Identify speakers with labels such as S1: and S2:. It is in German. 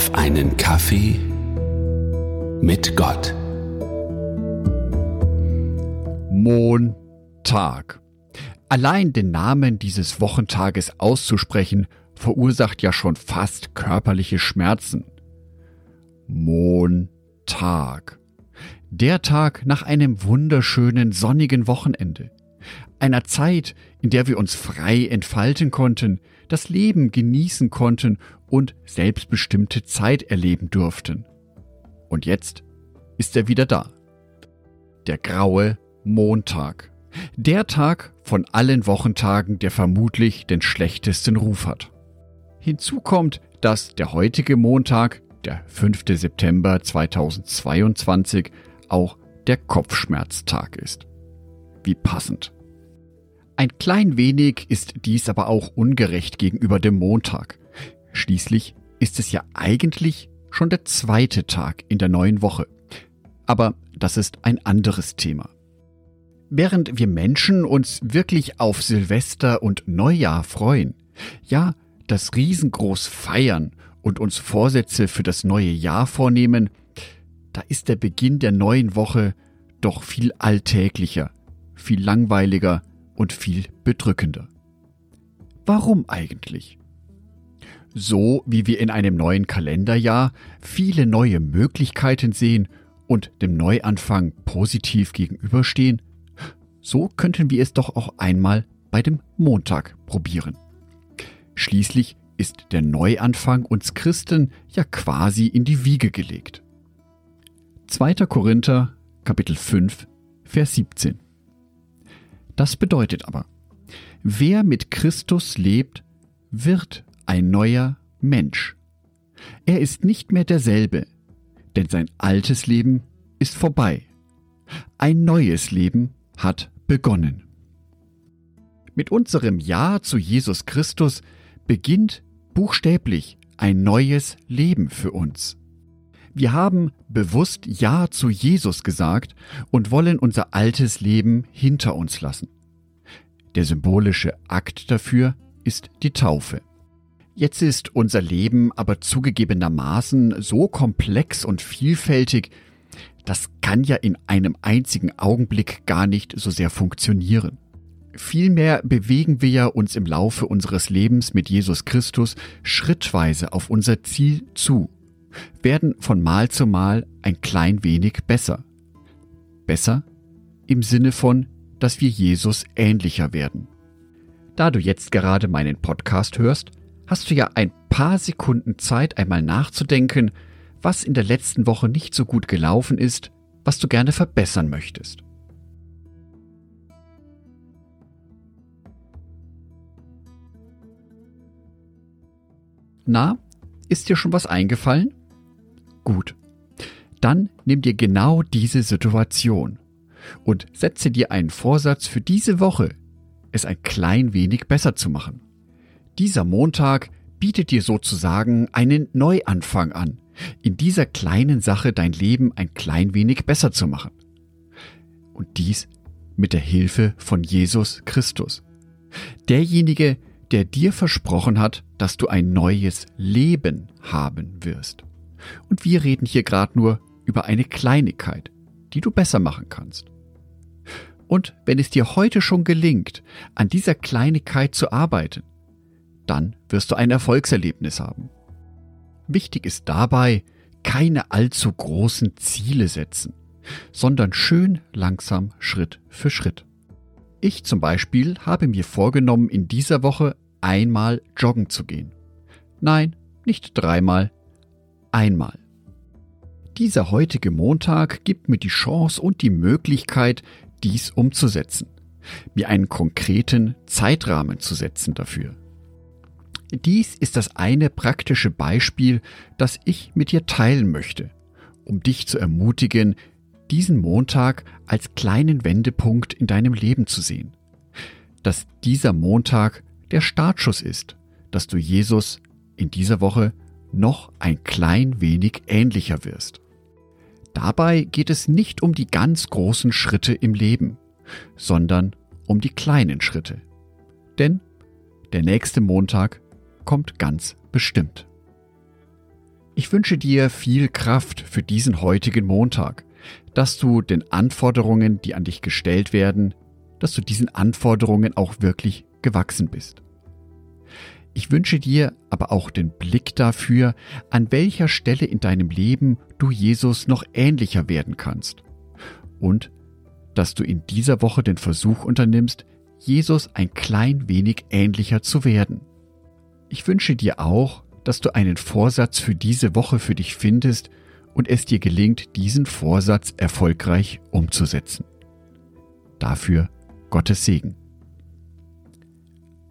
S1: auf einen Kaffee mit Gott.
S2: Montag. Allein den Namen dieses Wochentages auszusprechen, verursacht ja schon fast körperliche Schmerzen. Montag. Der Tag nach einem wunderschönen sonnigen Wochenende. Einer Zeit, in der wir uns frei entfalten konnten, das Leben genießen konnten und selbstbestimmte Zeit erleben durften. Und jetzt ist er wieder da. Der graue Montag. Der Tag von allen Wochentagen, der vermutlich den schlechtesten Ruf hat. Hinzu kommt, dass der heutige Montag, der 5. September 2022, auch der Kopfschmerztag ist. Wie passend. Ein klein wenig ist dies aber auch ungerecht gegenüber dem Montag. Schließlich ist es ja eigentlich schon der zweite Tag in der neuen Woche. Aber das ist ein anderes Thema. Während wir Menschen uns wirklich auf Silvester und Neujahr freuen, ja, das riesengroß feiern und uns Vorsätze für das neue Jahr vornehmen, da ist der Beginn der neuen Woche doch viel alltäglicher, viel langweiliger und viel bedrückender. Warum eigentlich? So wie wir in einem neuen Kalenderjahr viele neue Möglichkeiten sehen und dem Neuanfang positiv gegenüberstehen, so könnten wir es doch auch einmal bei dem Montag probieren. Schließlich ist der Neuanfang uns Christen ja quasi in die Wiege gelegt. 2. Korinther Kapitel 5 Vers 17 Das bedeutet aber, wer mit Christus lebt, wird ein neuer Mensch. Er ist nicht mehr derselbe, denn sein altes Leben ist vorbei. Ein neues Leben hat begonnen. Mit unserem Ja zu Jesus Christus beginnt buchstäblich ein neues Leben für uns. Wir haben bewusst Ja zu Jesus gesagt und wollen unser altes Leben hinter uns lassen. Der symbolische Akt dafür ist die Taufe. Jetzt ist unser Leben aber zugegebenermaßen so komplex und vielfältig, das kann ja in einem einzigen Augenblick gar nicht so sehr funktionieren. Vielmehr bewegen wir ja uns im Laufe unseres Lebens mit Jesus Christus schrittweise auf unser Ziel zu, werden von Mal zu Mal ein klein wenig besser. Besser im Sinne von, dass wir Jesus ähnlicher werden. Da du jetzt gerade meinen Podcast hörst, hast du ja ein paar Sekunden Zeit, einmal nachzudenken, was in der letzten Woche nicht so gut gelaufen ist, was du gerne verbessern möchtest. Na, ist dir schon was eingefallen? Gut. Dann nimm dir genau diese Situation und setze dir einen Vorsatz für diese Woche, es ein klein wenig besser zu machen. Dieser Montag bietet dir sozusagen einen Neuanfang an, in dieser kleinen Sache dein Leben ein klein wenig besser zu machen. Und dies mit der Hilfe von Jesus Christus. Derjenige, der dir versprochen hat, dass du ein neues Leben haben wirst. Und wir reden hier gerade nur über eine Kleinigkeit, die du besser machen kannst. Und wenn es dir heute schon gelingt, an dieser Kleinigkeit zu arbeiten, dann wirst du ein Erfolgserlebnis haben. Wichtig ist dabei, keine allzu großen Ziele setzen, sondern schön langsam Schritt für Schritt. Ich zum Beispiel habe mir vorgenommen, in dieser Woche einmal joggen zu gehen. Nein, nicht dreimal, einmal. Dieser heutige Montag gibt mir die Chance und die Möglichkeit, dies umzusetzen, mir einen konkreten Zeitrahmen zu setzen dafür. Dies ist das eine praktische Beispiel, das ich mit dir teilen möchte, um dich zu ermutigen, diesen Montag als kleinen Wendepunkt in deinem Leben zu sehen. Dass dieser Montag der Startschuss ist, dass du Jesus in dieser Woche noch ein klein wenig ähnlicher wirst. Dabei geht es nicht um die ganz großen Schritte im Leben, sondern um die kleinen Schritte. Denn der nächste Montag kommt ganz bestimmt. Ich wünsche dir viel Kraft für diesen heutigen Montag, dass du den Anforderungen, die an dich gestellt werden, dass du diesen Anforderungen auch wirklich gewachsen bist. Ich wünsche dir aber auch den Blick dafür, an welcher Stelle in deinem Leben du Jesus noch ähnlicher werden kannst. Und dass du in dieser Woche den Versuch unternimmst, Jesus ein klein wenig ähnlicher zu werden. Ich wünsche dir auch, dass du einen Vorsatz für diese Woche für dich findest und es dir gelingt, diesen Vorsatz erfolgreich umzusetzen. Dafür Gottes Segen.